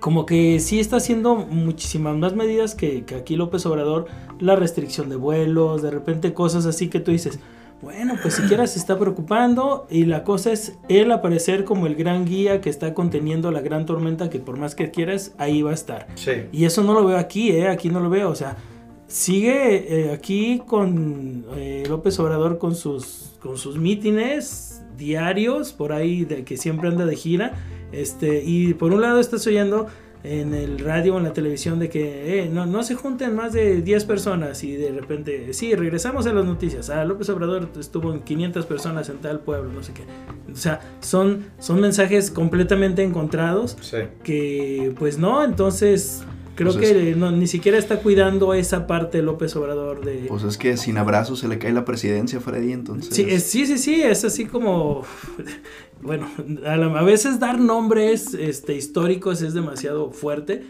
como que sí está haciendo muchísimas más medidas que, que aquí López Obrador, la restricción de vuelos, de repente cosas así que tú dices, bueno, pues siquiera se está preocupando y la cosa es él aparecer como el gran guía que está conteniendo la gran tormenta que por más que quieras, ahí va a estar. Sí. Y eso no lo veo aquí, ¿eh? Aquí no lo veo. O sea, sigue eh, aquí con eh, López Obrador con sus, con sus mítines diarios, por ahí, de que siempre anda de gira. Este, y por un lado estás oyendo en el radio o en la televisión de que eh, no, no se junten más de 10 personas y de repente, sí, regresamos a las noticias. Ah, López Obrador estuvo en 500 personas en tal pueblo, no sé qué. O sea, son, son mensajes completamente encontrados Sí. que pues no, entonces creo Pues que no, ni siquiera está cuidando esa parte López Obrador de... Pues es que sin abrazos se le cae la presidencia, Freddy, entonces. Sí, es- sí, sí, sí, es así como... Bueno, a, la- a veces dar nombres este, históricos es demasiado fuerte,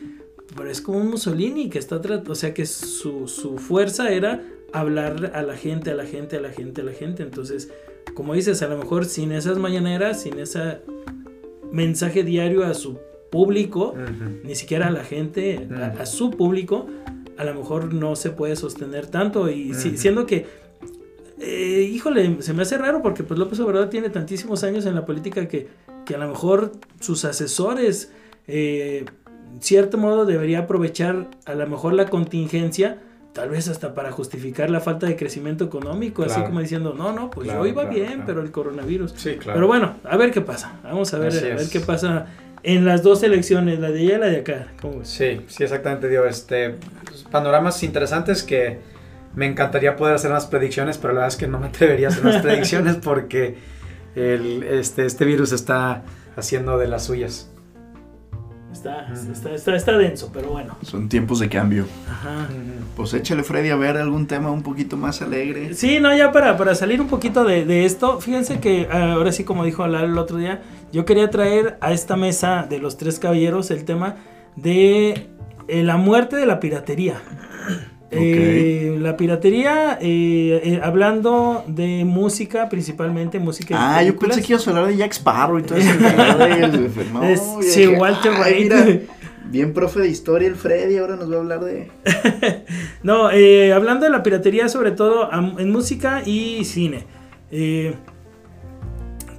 pero es como un Mussolini que está tratando, o sea que su, su fuerza era hablar a la gente, a la gente, a la gente, a la gente. Entonces, como dices, a lo mejor sin esas mañaneras, sin ese mensaje diario a su público, ni siquiera a la gente, a, su público, a lo mejor no se puede sostener tanto. Y si- Ujú. siendo que, eh, híjole, se me hace raro porque pues López Obrador tiene tantísimos años en la política que, que a lo mejor sus asesores, eh, cierto modo, debería aprovechar a lo mejor la contingencia. Tal vez hasta para justificar la falta de crecimiento económico, así como diciendo, no, no, pues Claro, yo iba claro, bien, pero el coronavirus. Sí, claro. Pero bueno, a ver qué pasa. Vamos a ver, Así a ver es. qué pasa en las dos elecciones, la de allá y la de acá. ¿Cómo? Sí, sí, exactamente, digo, este, panoramas interesantes que me encantaría poder hacer unas predicciones, pero la verdad es que no me atrevería a hacer unas predicciones porque el, este, este virus está haciendo de las suyas. Está, está, está, está denso, pero bueno. Son tiempos de cambio. Ajá. Pues échale, Freddy, a ver algún tema un poquito más alegre. Sí, no, ya para, para salir un poquito de, de esto, fíjense que ah, ahora sí, como dijo Lalo el otro día, yo quería traer a esta mesa de los tres caballeros el tema de eh, la muerte de la piratería. Eh, la piratería, eh, eh, hablando de música, principalmente música Ah, yo pensé que ibas a hablar de Jack Sparrow y todo eso. no, Es- yo sí, dije, Walter "Ay, White". bien profe de historia el Freddy, ahora nos va a hablar de... No, eh, hablando de la piratería, sobre todo en música y cine.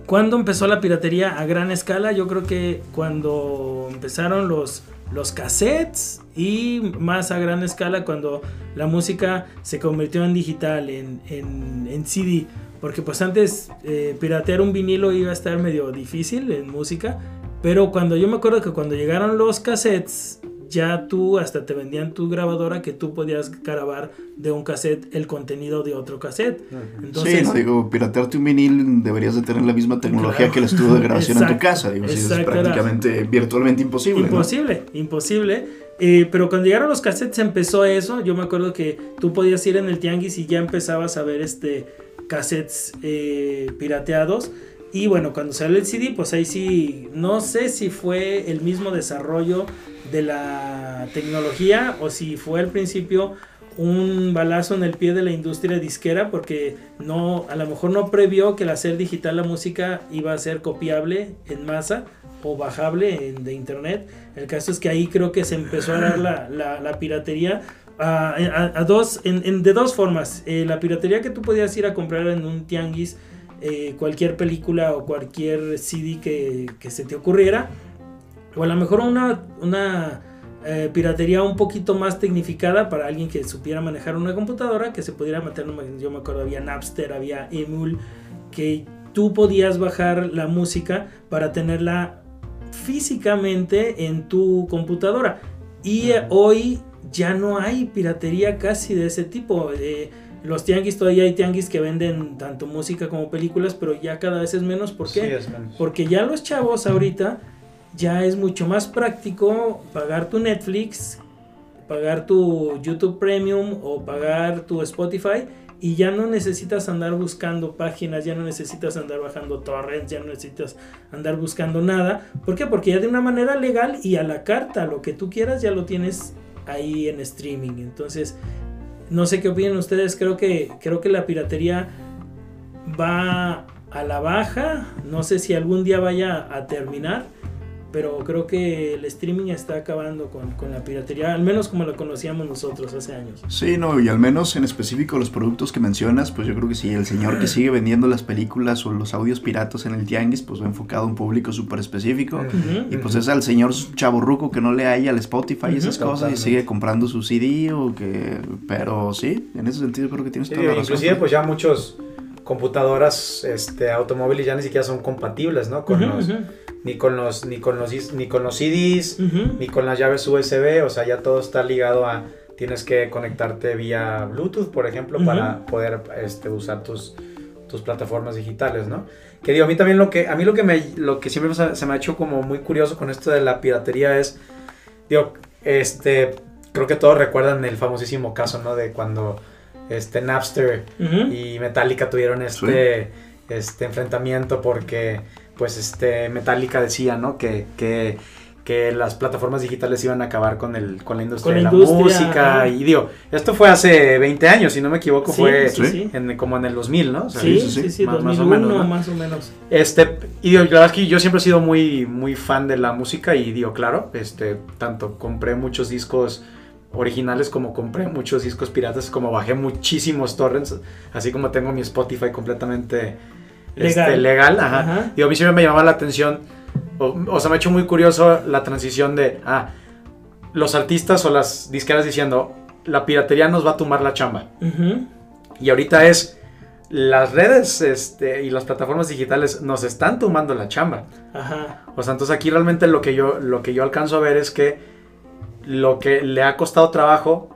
¿Cuándo empezó la piratería a gran escala? Yo creo que cuando empezaron los, los cassettes y más a gran escala cuando la música se convirtió en digital, en, en- en CD. Porque pues antes eh, piratear un vinilo iba a estar medio difícil en música. Pero cuando yo me acuerdo que cuando llegaron los cassettes, ya tú hasta te vendían tu grabadora que tú podías grabar de un cassette el contenido de otro cassette. Entonces, sí, no digo, piratearte un vinil deberías de tener la misma tecnología Claro. que el estudio de grabación en tu casa. Digo, es prácticamente virtualmente imposible. ¿no? Imposible, imposible. Eh, pero cuando llegaron los cassettes empezó eso. Yo me acuerdo que tú podías ir en el tianguis y ya empezabas a ver este cassettes eh, pirateados. Y bueno, cuando salió el CD, pues ahí sí, no sé si fue el mismo desarrollo de la tecnología o si fue al principio un balazo en el pie de la industria disquera porque no a lo mejor no previó que el hacer digital la música iba a ser copiable en masa o bajable de internet. El caso es que ahí creo que se empezó a dar la, piratería a, dos, en, de dos formas. Eh, la piratería que tú podías ir a comprar en un tianguis eh, cualquier película o cualquier CD que, que, se te ocurriera. O a lo mejor una, una eh, piratería un poquito más tecnificada para alguien que supiera manejar una computadora, que se pudiera meter, yo me acuerdo, había Napster, había Emul, que tú podías bajar la música para tenerla físicamente en tu computadora. Y eh, hoy ya no hay piratería casi de ese tipo. Eh, los tianguis todavía hay tianguis que venden tanto música como películas, pero ya cada vez es menos. ¿Por qué? Porque ya los chavos ahorita ya es mucho más práctico pagar tu Netflix, pagar tu YouTube Premium o pagar tu Spotify y ya no necesitas andar buscando páginas, ya no necesitas andar bajando torrents, ya no necesitas andar buscando nada. ¿Por qué? Porque ya de una manera legal y a la carta, lo que tú quieras ya lo tienes ahí en streaming. Entonces, no sé qué opinan ustedes, creo que creo que la piratería va a la baja, no sé si algún día vaya a terminar pero creo que el streaming está acabando con, con, la piratería, al menos como la conocíamos nosotros hace años. Sí, no, y al menos en específico los productos que mencionas, pues yo creo que sí, el señor que sigue vendiendo las películas o los audios piratos en el tianguis, pues va enfocado a un público súper específico, y pues es al señor chaborruco que no le haya al Spotify y esas cosas y sigue comprando su CD o que... Pero sí, en ese sentido creo que tienes toda la razón. Inclusive pues ya muchos computadoras este, automóviles ya ni siquiera son compatibles, ¿no? Con los ni con los, ni con los, ni con los CDs, ni con las llaves USB, o sea, ya todo está ligado a, tienes que conectarte vía Bluetooth, por ejemplo, para poder este, usar tus, tus plataformas digitales, ¿no? Que digo, a mí también lo que, a mí lo que, me, lo que siempre se, me ha hecho como muy curioso con esto de la piratería es, digo, este, creo que todos recuerdan el famosísimo caso, ¿no? De cuando este Napster y Metallica tuvieron este, este enfrentamiento porque pues este Metallica decía, ¿no? Que, que, que las plataformas digitales iban a acabar con el con la industria de la, música. y digo, esto fue hace 20 años, si no me equivoco, fue En, como en el 2000, ¿no? sí, sí, sí, más, o menos, más o menos. Este, y digo, la verdad es que yo siempre he sido muy muy fan de la música y digo, claro, este tanto compré muchos discos originales como compré muchos discos piratas, como bajé muchísimos torrents, así como tengo mi Spotify completamente legal. Este, legal ajá. Y a mí siempre me llamaba la atención, o, sea, me ha hecho muy curioso la transición de, ah, los artistas o las disqueras diciendo, la piratería nos va a tumbar la chamba. Y ahorita es, las redes este, y las plataformas digitales nos están tumbando la chamba. Ajá. O sea, entonces aquí realmente lo que yo, lo que yo alcanzo a ver es que lo que le ha costado trabajo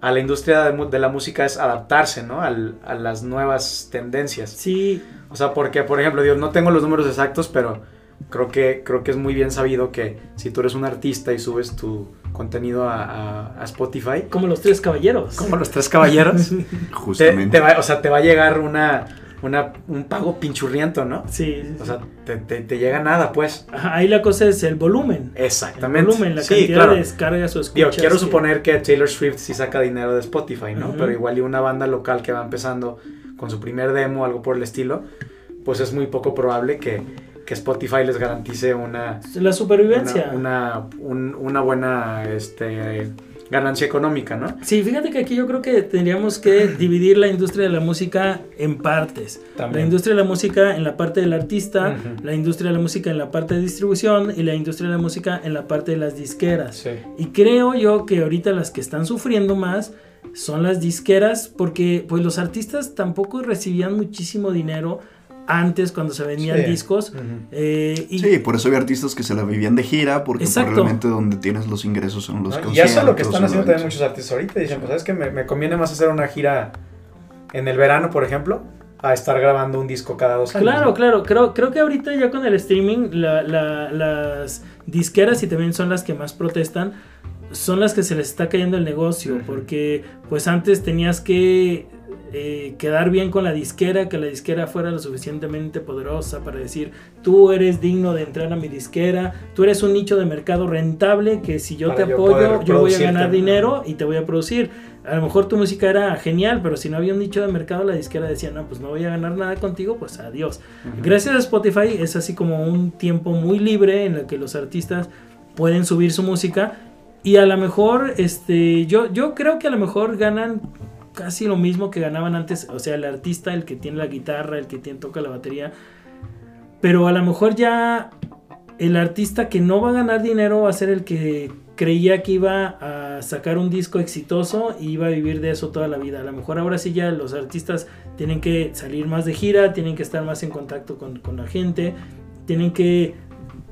a la industria de, la música es adaptarse, ¿no? a las nuevas tendencias. Sí. O sea, porque, por ejemplo, Dios, no tengo los números exactos, pero creo que, creo que es muy bien sabido que si tú eres un artista y subes tu contenido a, Spotify... Como los tres caballeros. Como los tres caballeros. Justamente. o sea, te va a llegar una una, un pago pinchurriento, ¿no? Sí. o sea, te, te, llega nada, pues. ahí la cosa es el volumen. Exactamente. El volumen, la cantidad de descargas o escuchas. quiero suponer que Taylor Swift sí saca dinero de Spotify, ¿no? Pero igual y una banda local que va empezando con su primer demo, algo por el estilo, pues es muy poco probable que, que Spotify les garantice una... La supervivencia. Una, una, una buena, este ganancia económica, ¿no? Sí, fíjate que aquí yo creo que tendríamos que dividir la industria de la música en partes. La industria de la música en la parte del artista, la industria de la música en la parte de distribución y la industria de la música en la parte de las disqueras. Y creo yo que ahorita las que están sufriendo más son las disqueras porque pues los artistas tampoco recibían muchísimo dinero antes cuando se vendían discos. Eh, y... Sí, por eso hay artistas que se la vivían de gira, porque probablemente donde tienes los ingresos son los conciertos. Y eso es lo que están haciendo también muchos artistas ahorita. Dicen, pues sabes que me, conviene más hacer una gira en el verano, por ejemplo, a estar grabando un disco cada dos años. Claro, claro. Creo, creo que ahorita ya con el streaming, las disqueras y también son las que más protestan, son las que se les está cayendo el negocio, porque pues antes tenías que eh, quedar bien con la disquera, que la disquera fuera lo suficientemente poderosa para decir, tú eres digno de entrar a mi disquera, tú eres un nicho de mercado rentable que si yo Para te yo apoyo, yo voy a ganar dinero y te voy a producir. A lo mejor tu música era genial, pero si no había un nicho de mercado, la disquera decía, no, pues no voy a ganar nada contigo, pues adiós. Gracias a Spotify es así como un tiempo muy libre en el que los artistas pueden subir su música y a lo mejor, este, yo, yo creo que a lo mejor ganan casi lo mismo que ganaban antes, o sea, el artista, el que tiene la guitarra, el que tiene, toca la batería, pero a lo mejor ya el artista que no va a ganar dinero va a ser el que creía que iba a sacar un disco exitoso y iba a vivir de eso toda la vida. A lo mejor ahora sí ya los artistas tienen que salir más de gira, tienen que estar más en contacto con, con la gente, tienen que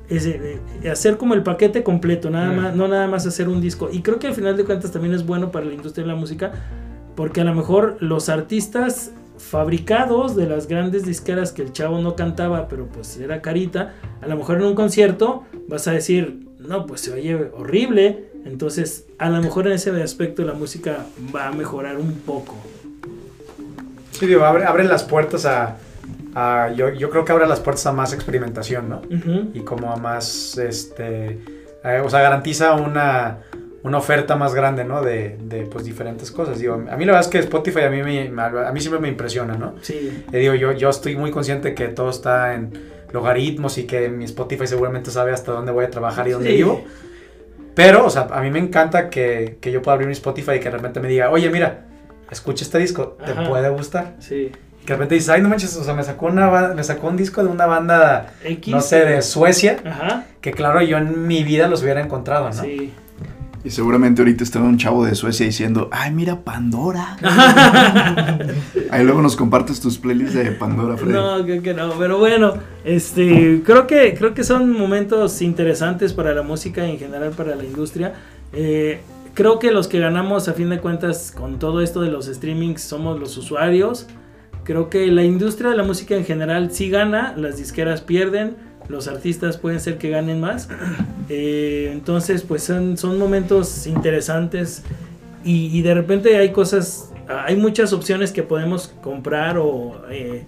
ese, eh, hacer como el paquete completo, nada Mm. más, no nada más hacer un disco. Y creo que al final de cuentas también es bueno para la industria de la música, porque a lo mejor los artistas fabricados de las grandes disqueras que el chavo no cantaba, pero pues era carita, a lo mejor en un concierto vas a decir, no, pues se oye horrible, entonces a lo mejor en ese aspecto la música va a mejorar un poco. Sí, digo, abre, abre las puertas a... a- yo, yo creo que abre las puertas a más experimentación, ¿no? Y como a más, este, eh, o sea, garantiza una, una oferta más grande, ¿no? De, de, pues, diferentes cosas. Digo, a mí la verdad es que Spotify a mí, me, a mí siempre me impresiona, ¿no? Sí, Eh, digo, yo, yo estoy muy consciente que todo está en logaritmos y que mi Spotify seguramente sabe hasta dónde voy a trabajar y dónde Sí. vivo. Pero, o sea, a mí me encanta que, que yo pueda abrir mi Spotify y que de repente me diga, oye, mira, escucha este disco, ¿te Ajá. puede gustar? sí. Que de repente dices, ay, no manches, o sea, me sacó, una, me sacó un disco de una banda, X. no sé, de Suecia, Ajá, que claro, yo en mi vida los hubiera encontrado, ¿no? sí. Y seguramente ahorita está un chavo de Suecia diciendo, ay, mira Pandora. Ahí luego nos compartes tus playlists de Pandora, Freddy. No, creo que no, pero bueno, este, creo que creo que son momentos interesantes para la música y en general para la industria. Eh, creo que los que ganamos a fin de cuentas con todo esto de los streamings somos los usuarios. Creo que la industria de la música en general sí gana, las disqueras pierden, los artistas pueden ser que ganen más. Eh, entonces, pues son, son momentos interesantes y, de repente hay cosas, hay muchas opciones que podemos comprar o eh,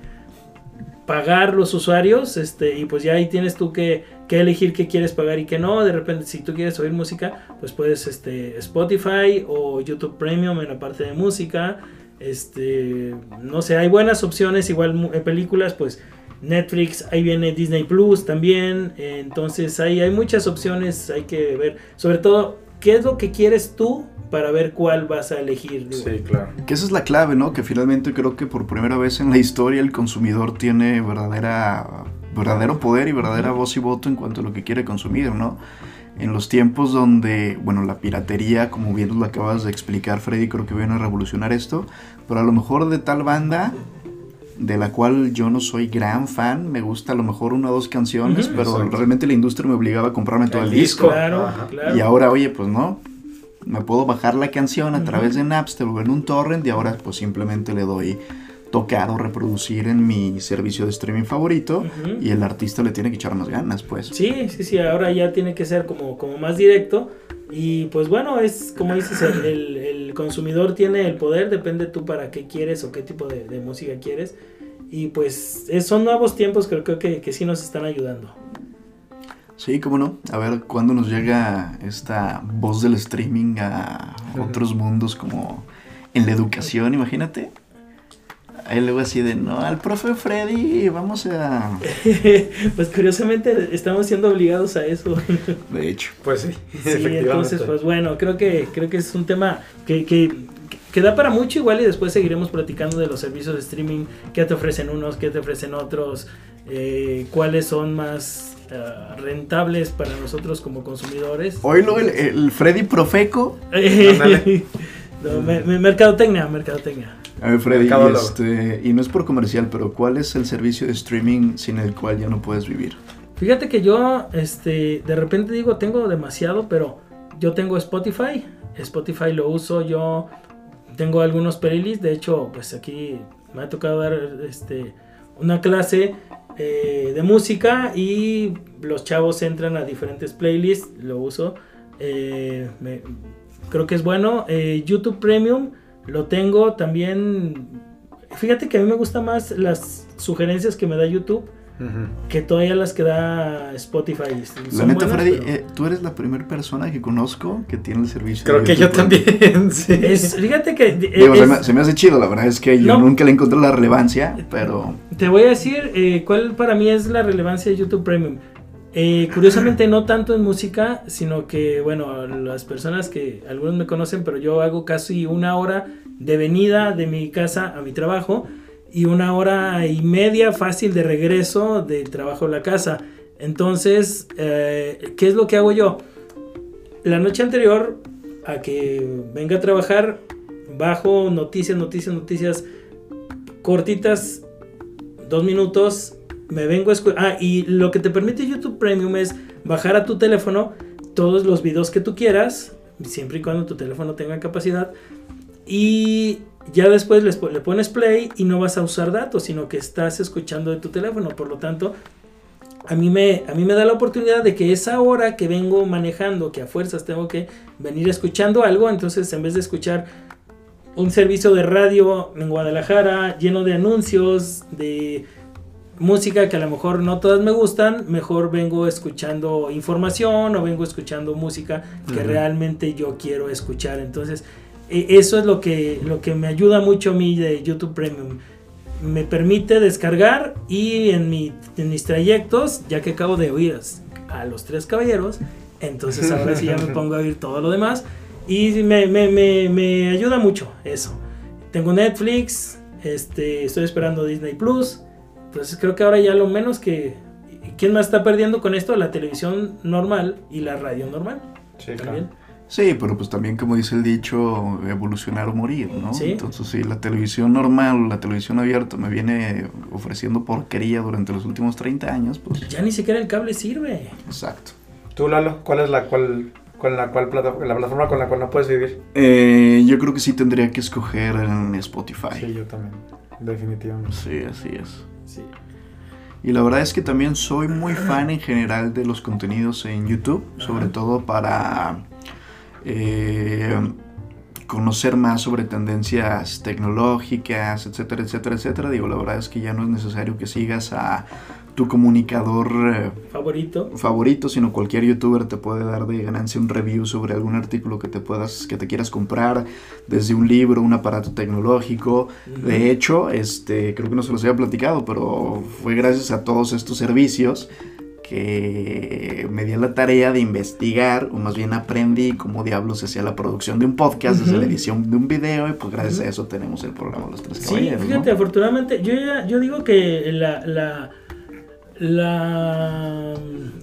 pagar los usuarios, este, y pues ya ahí tienes tú que, que elegir qué quieres pagar y qué no. De repente, si tú quieres oír música, pues puedes este, Spotify o YouTube Premium en la parte de música. Este, no sé, hay buenas opciones, igual en películas, pues Netflix, ahí viene Disney Plus también. eh, entonces ahí hay muchas opciones, hay que ver. Sobre todo, ¿qué es lo que quieres tú para ver cuál vas a elegir? digo. Sí, claro. Que esa es la clave, ¿no? Que finalmente creo que por primera vez en la historia el consumidor tiene verdadera, verdadero poder y verdadera voz y voto en cuanto a lo que quiere consumir, ¿no? En los tiempos donde, bueno, la piratería, como bien lo acabas de explicar, Freddy, creo que viene a revolucionar esto, pero a lo mejor de tal banda de la cual yo no soy gran fan, me gusta a lo mejor una o dos canciones, pero Exacto. realmente la industria me obligaba a comprarme todo el, El disco. disco. Claro, Ajá. claro. Y ahora, oye, pues no. Me puedo bajar la canción a través de Napster o en un torrent y ahora pues simplemente le doy tocar o reproducir en mi servicio de streaming favorito y el artista le tiene que echar más ganas, pues. Sí, sí, sí, ahora ya tiene que ser como, como más directo. Y pues bueno, es como dices, el, el- el consumidor tiene el poder, depende tú para qué quieres o qué tipo de, de música quieres. Y pues es- son nuevos tiempos, creo, creo que, que sí nos están ayudando. Sí, cómo no. A ver cuándo nos llega esta voz del streaming a otros mundos como en la educación, imagínate. Ahí luego así de, no, al profe Freddy, vamos a... pues curiosamente estamos siendo obligados a eso. De hecho. Pues sí, Sí, entonces, pues bueno, creo que, creo que es un tema que, que, que da para mucho igual y después seguiremos platicando de los servicios de streaming, qué te ofrecen unos, qué te ofrecen otros, eh, cuáles son más eh, rentables para nosotros como consumidores. Oílo, el, el Freddy Profeco. No, me- me- mercadotecnia, mercadotecnia. A ver, Freddy, Mercadólogo. este, y no es por comercial, pero ¿cuál es el servicio de streaming sin el cual ya no puedes vivir? Fíjate que yo, este, de repente digo, tengo demasiado, pero yo tengo Spotify. Spotify lo uso, yo tengo algunos playlists. De hecho, pues aquí me ha tocado dar, este, una clase eh, de música y los chavos entran a diferentes playlists. Lo uso. Eh, me- creo que es bueno. Eh, YouTube Premium lo tengo también fíjate que a mí me gustan más las sugerencias que me da YouTube que todavía las que da Spotify. La neta, buenas, Freddy, pero- eh, tú eres la primera persona que conozco que tiene el servicio. Creo de que yo YouTube Premium. también. sí. es- fíjate que eh, Digo, se, es- me, se me hace chido, la verdad es que yo No. nunca le encontré la relevancia, pero te voy a decir eh, cuál para mí es la relevancia de YouTube Premium. Eh, curiosamente no tanto en música, sino que, bueno, las personas que algunos me conocen, pero yo hago casi una hora de venida de mi casa a mi trabajo y una hora y media fácil de regreso del trabajo a la casa. Entonces, eh, ¿qué es lo que hago yo? La noche anterior a que venga a trabajar, bajo noticias, noticias, noticias cortitas, dos minutos, me vengo a Ah, y lo que te permite YouTube Premium es bajar a tu teléfono todos los videos que tú quieras, siempre y cuando tu teléfono tenga capacidad, y ya después le pones play y no vas a usar datos, sino que estás escuchando de tu teléfono, por lo tanto... A mí, me, a mí me da la oportunidad de que esa hora que vengo manejando, que a fuerzas tengo que venir escuchando algo, entonces en vez de escuchar un servicio de radio en Guadalajara lleno de anuncios, de música que a lo mejor no todas me gustan, mejor vengo escuchando información o vengo escuchando música que Ujú. realmente yo quiero escuchar. Entonces, e- eso es lo que, lo que me ayuda mucho a mí de YouTube Premium. Me permite descargar y en, mi, en mis trayectos, ya que acabo de oír a los tres caballeros, entonces ahora sí ya me pongo a oír todo lo demás. Y me, me, me, me ayuda mucho eso. Tengo Netflix, este, estoy esperando Disney Plus. Entonces creo que ahora ya lo menos que... ¿Quién más está perdiendo con esto? La televisión normal y la radio normal. Sí, También. claro. sí, pero pues también como dice el dicho, evolucionar o morir, ¿no? Sí. Entonces sí, la televisión normal, la televisión abierta me viene ofreciendo porquería durante los últimos 30 años, pues Ya ni siquiera el cable sirve. exacto. Tú, Lalo, ¿cuál es la cual, con la cual plata- la plataforma con la cual no puedes vivir? Eh, yo creo que sí tendría que escoger en Spotify. Sí, yo también. Definitivamente. Sí, así es. Sí. Y la verdad es que también soy muy fan en general de los contenidos en YouTube, sobre todo para eh, conocer más sobre tendencias tecnológicas, etcétera, etcétera, etcétera. Digo, la verdad es que ya no es necesario que sigas a tu comunicador eh, Favorito. favorito, sino cualquier youtuber te puede dar de ganancia un review sobre algún artículo que te puedas, que te quieras comprar, desde un libro, un aparato tecnológico. De hecho, este, creo que no se los había platicado, pero fue gracias a todos estos servicios que me di a la tarea de investigar, o más bien aprendí cómo diablos se hacía la producción de un podcast, desde Ujú. la edición de un video, y pues gracias a eso tenemos el programa Los Tres Sí, Caballeros. ¿no? fíjate, afortunadamente, yo ya, yo digo que la, la, la-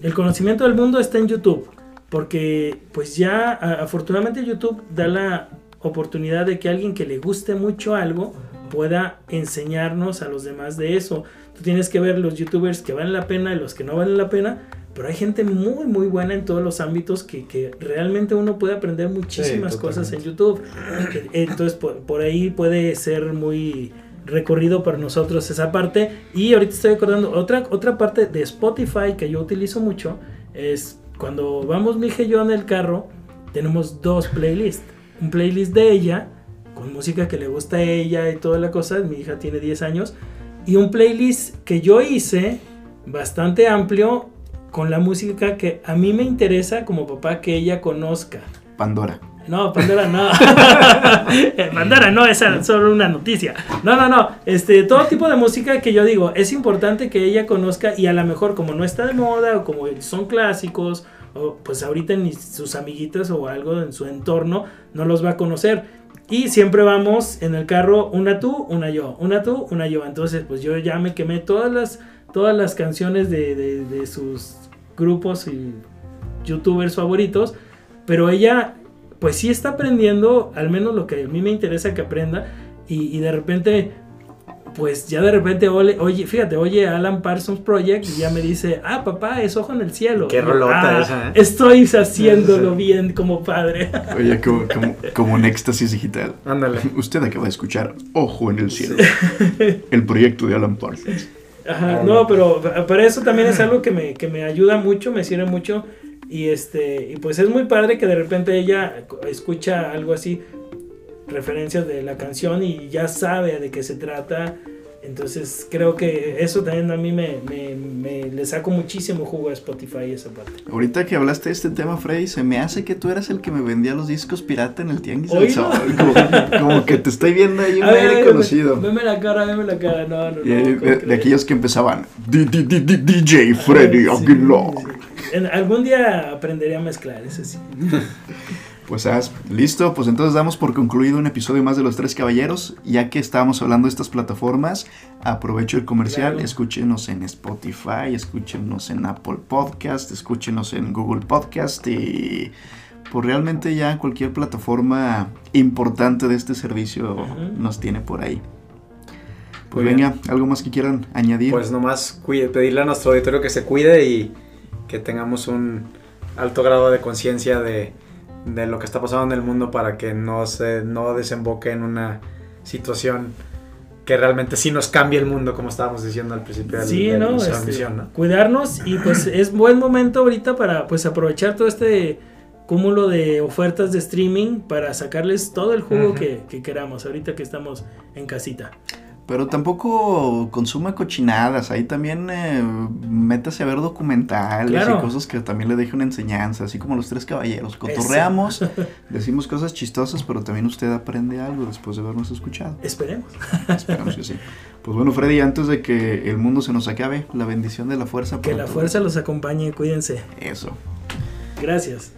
el conocimiento del mundo está en YouTube. Porque pues ya afortunadamente YouTube da la oportunidad de que alguien que le guste mucho algo pueda enseñarnos a los demás de eso. Tú tienes que ver los youtubers que valen la pena y los que no valen la pena, pero hay gente muy muy buena en todos los ámbitos que, que realmente uno puede aprender muchísimas cosas en YouTube. Entonces por, por ahí puede ser muy recorrido para nosotros esa parte. Y ahorita estoy acordando, otra, otra parte de Spotify que yo utilizo mucho es cuando vamos mi hija y yo en el carro, tenemos dos playlists. Un playlist de ella, con música que le gusta a ella y toda la cosa, mi hija tiene 10 años, y un playlist que yo hice bastante amplio con la música que a mí me interesa como papá que ella conozca. Pandora. No, Pandora no. Pandora no, esa es solo una noticia. No, no, no. Este, todo tipo de música que yo digo, es importante que ella conozca y a lo mejor como no está de moda o como son clásicos, o pues ahorita ni sus amiguitas o algo en su entorno no los va a conocer. Y siempre vamos en el carro, una tú, una yo, una tú, una yo. Entonces, pues yo ya me quemé todas las, todas las canciones de, de- de sus grupos y youtubers favoritos. Pero ella, pues sí está aprendiendo, al menos lo que a mí me interesa que aprenda. Y, y de repente, pues ya de repente, ole- oye, fíjate, oye Alan Parsons Project y ya me dice, ah, papá, es ojo en el cielo. Qué rolota "Ah, esa, ¿eh?" Estoy haciéndolo bien como padre. Oye, como, como, como un éxtasis digital. Ándale. Usted acaba de escuchar Ojo en el cielo, el proyecto de Alan Parsons. Ajá, no, pero pa- para eso también es algo que me, que me ayuda mucho, me sirve mucho. Y este, y pues es muy padre que de repente ella escucha algo así. referencias de la canción y ya sabe de qué se trata. Entonces creo que eso también a mí me, me, me le saco muchísimo jugo a Spotify esa parte. Ahorita que hablaste de este tema, Freddy, se me hace que tú eras el que me vendía los discos pirata en el Tianguis del. Sol. Como, como que te estoy viendo ahí un A aire conocido. Veme la cara, veme la cara. No, no, no. Y, eh, ¿cómo de, de aquellos que empezaban "D- D- D- D- DJ Freddy Aguilar. sí. Algún día aprenderé a mezclar, eso sí. Pues haz, listo, pues entonces damos por concluido un episodio más de Los Tres Caballeros. Ya que estábamos hablando de estas plataformas, aprovecho el comercial, Claro. escúchenos en Spotify, escúchenos en Apple Podcast, escúchenos en Google Podcast y pues realmente ya cualquier plataforma importante de este servicio nos tiene por ahí. Pues Muy bien. venga, algo más que quieran añadir. Pues nomás cuide- pedirle a nuestro auditorio que se cuide y que tengamos un alto grado de conciencia de, de lo que está pasando en el mundo para que no se no desemboque en una situación que realmente sí nos cambie el mundo, como estábamos diciendo al principio Sí, de ¿no? nuestra Este, transmisión, ¿no? Cuidarnos y pues es buen momento ahorita para pues aprovechar todo este cúmulo de ofertas de streaming para sacarles todo el jugo que, que queramos ahorita que estamos en casita. Pero tampoco consuma cochinadas, ahí también eh, métase a ver documentales Claro. y cosas que también le dejen una enseñanza, así como los tres caballeros. Cotorreamos, decimos cosas chistosas, pero también usted aprende algo después de habernos escuchado. Esperemos. Esperamos que sí. Pues bueno, Freddy, antes de que el mundo se nos acabe, la bendición de la fuerza. Que la todos. fuerza los acompañe, cuídense. Eso. Gracias.